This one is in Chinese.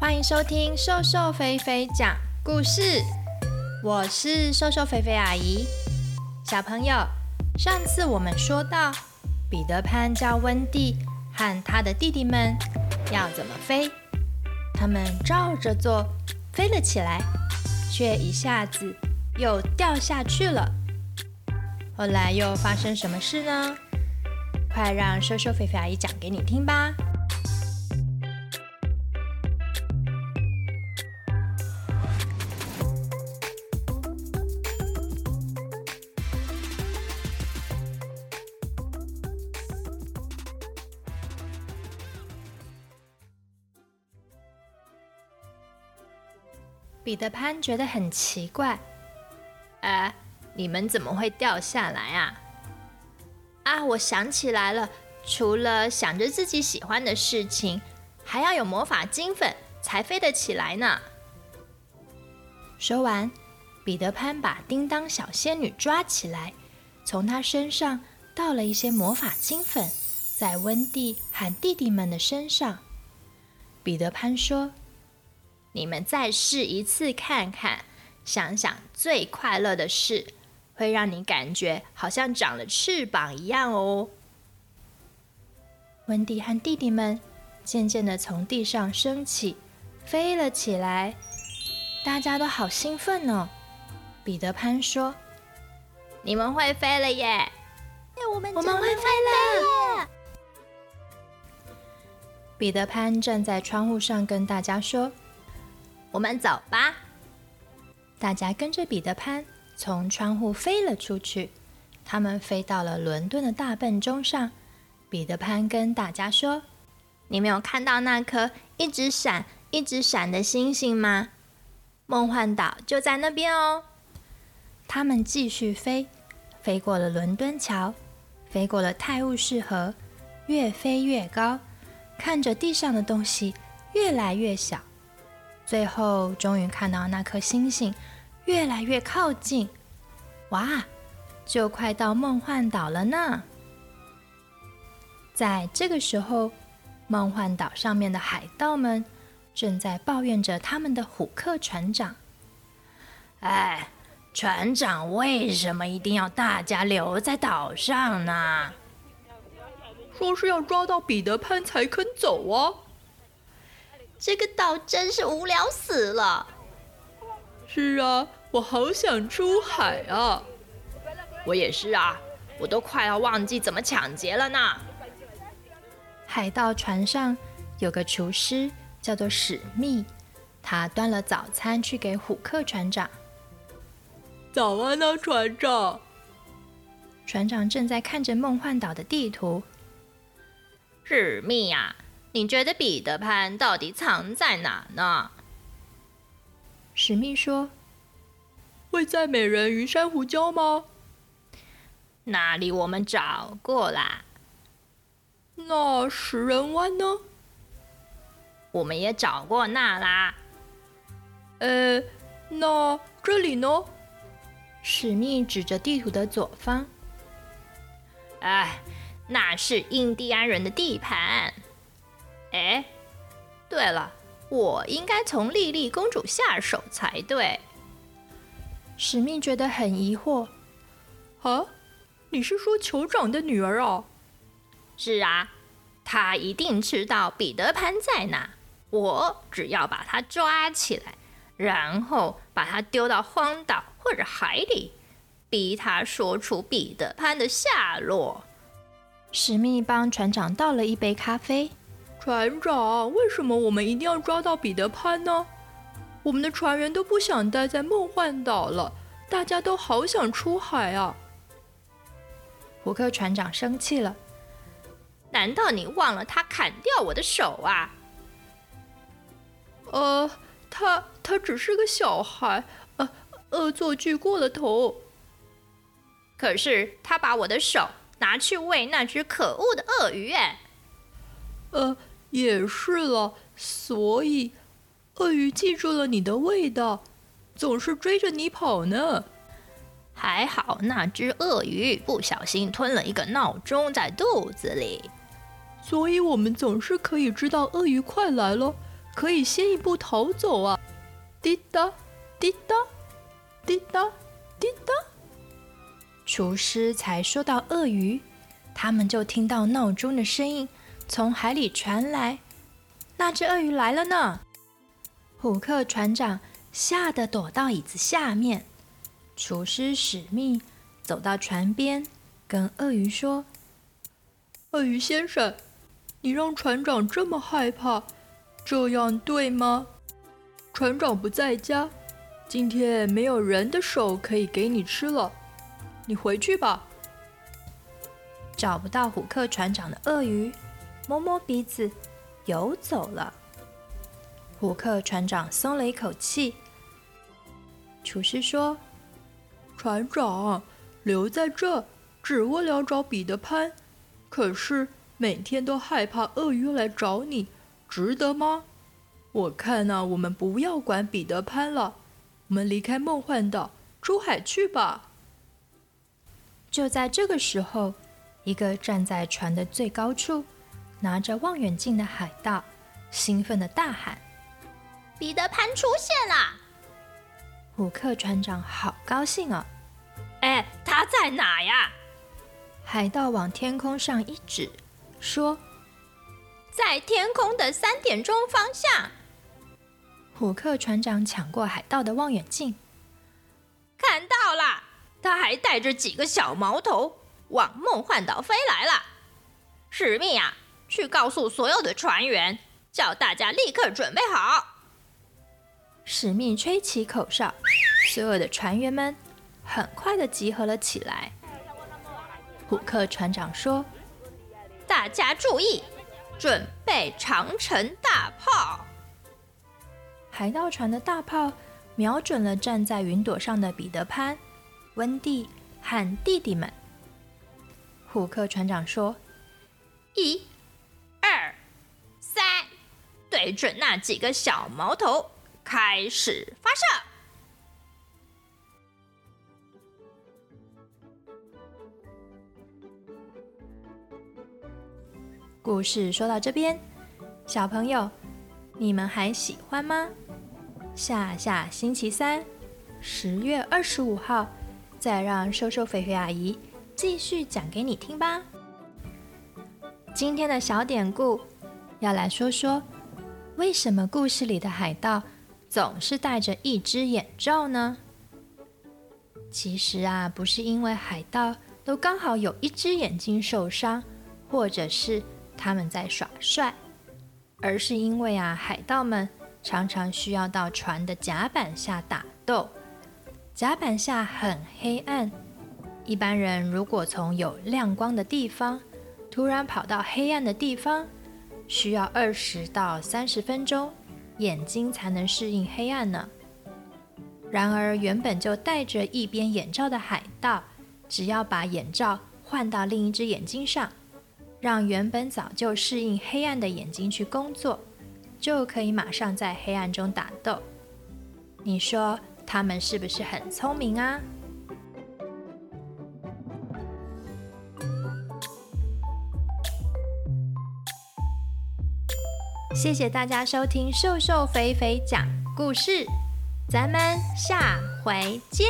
欢迎收听瘦瘦肥肥讲故事，我是瘦瘦肥肥阿姨。小朋友，上次我们说到，彼得潘教温蒂和他的弟弟们要怎么飞，他们照着做，飞了起来，却一下子又掉下去了。后来又发生什么事呢？快让瘦瘦肥肥阿姨讲给你听吧。彼得潘觉得很奇怪，哎，你们怎么会掉下来啊？啊，我想起来了，除了想着自己喜欢的事情，还要有魔法金粉才飞得起来呢。说完，彼得潘把叮当小仙女抓起来，从她身上倒了一些魔法金粉，在温蒂和弟弟们的身上。彼得潘说。你们再试一次看看，想想最快乐的事，会让你感觉好像长了翅膀一样哦。温蒂和弟弟们渐渐的从地上升起，飞了起来，大家都好兴奋哦。彼得潘说：“你们会飞了耶！我们我们会飞了！”彼得潘站在窗户上跟大家说。我们走吧！大家跟着彼得潘从窗户飞了出去。他们飞到了伦敦的大笨钟上。彼得潘跟大家说：“你没有看到那颗一直闪、一直闪的星星吗？梦幻岛就在那边哦。”他们继续飞，飞过了伦敦桥，飞过了泰晤士河，越飞越高，看着地上的东西越来越小。最后，终于看到那颗星星越来越靠近，哇，就快到梦幻岛了呢！在这个时候，梦幻岛上面的海盗们正在抱怨着他们的虎克船长：“哎，船长为什么一定要大家留在岛上呢？说是要抓到彼得潘才肯走啊！”这个岛真是无聊死了。是啊，我好想出海啊！我也是啊，我都快要忘记怎么抢劫了呢。海盗船上有个厨师，叫做史密，他端了早餐去给虎克船长。早安呢，船长。船长正在看着梦幻岛的地图。史密呀。你觉得彼得潘到底藏在哪呢？史密说：“会在美人鱼珊瑚礁吗？那里我们找过啦。那食人湾呢？我们也找过那啦。呃，那这里呢？史密指着地图的左方。哎，那是印第安人的地盘。”哎，对了，我应该从莉莉公主下手才对。史密觉得很疑惑。啊，你是说酋长的女儿哦？是啊，她一定知道彼得潘在哪。我只要把她抓起来，然后把她丢到荒岛或者海里，逼她说出彼得潘的下落。史密帮船长倒了一杯咖啡。船长，为什么我们一定要抓到彼得潘呢？我们的船员都不想待在梦幻岛了，大家都好想出海啊！胡克船长生气了。难道你忘了他砍掉我的手啊？呃，他他只是个小孩，呃，恶作剧过了头。可是他把我的手拿去喂那只可恶的鳄鱼，哎，呃。也是了，所以鳄鱼记住了你的味道，总是追着你跑呢。还好那只鳄鱼不小心吞了一个闹钟在肚子里，所以我们总是可以知道鳄鱼快来了，可以先一步逃走啊！滴答，滴答，滴答，滴答。厨师才说到鳄鱼，他们就听到闹钟的声音从海里传来。那只鳄鱼来了呢！虎克船长吓得躲到椅子下面。厨师史密走到船边，跟鳄鱼说：“鳄鱼先生，你让船长这么害怕，这样对吗？船长不在家，今天没有人的手可以给你吃了，你回去吧。”找不到虎克船长的鳄鱼，摸摸鼻子，游走了。虎克船长松了一口气。厨师说。船长留在这，只为了找彼得潘，可是每天都害怕鳄鱼来找你，值得吗？我看呢、啊，我们不要管彼得潘了，我们离开梦幻岛，出海去吧。就在这个时候，一个站在船的最高处，拿着望远镜的海盗，兴奋地大喊：“彼得潘出现了！”虎克船长好高兴哦！哎，他在哪呀？海盗往天空上一指，说：“在天空的三点钟方向。”虎克船长抢过海盗的望远镜，看到了，他还带着几个小毛头往梦幻岛飞来了。史密啊，去告诉所有的船员，叫大家立刻准备好。史密吹起口哨，所有的船员们很快的集合了起来。虎克船长说：“大家注意，准备长城大炮。”海盗船的大炮瞄准了站在云朵上的彼得潘、温蒂和弟弟们。虎克船长说：“一、对准那几个小毛头。”开始发射！故事说到这边，小朋友，你们还喜欢吗？下下星期三，十月二十五号，再让瘦瘦肥肥阿姨继续讲给你听吧。今天的小典故要来说说，为什么故事里的海盗总是戴着一只眼罩呢？其实啊，不是因为海盗都刚好有一只眼睛受伤，或者是他们在耍帅，而是因为啊，海盗们常常需要到船的甲板下打斗，甲板下很黑暗，一般人如果从有亮光的地方突然跑到黑暗的地方，需要二十到三十分钟。眼睛才能适应黑暗呢。然而，原本就戴着一边眼罩的海盗，只要把眼罩换到另一只眼睛上，让原本早就适应黑暗的眼睛去工作，就可以马上在黑暗中打斗。你说他们是不是很聪明啊？谢谢大家收听瘦瘦肥肥讲故事，咱们下回见。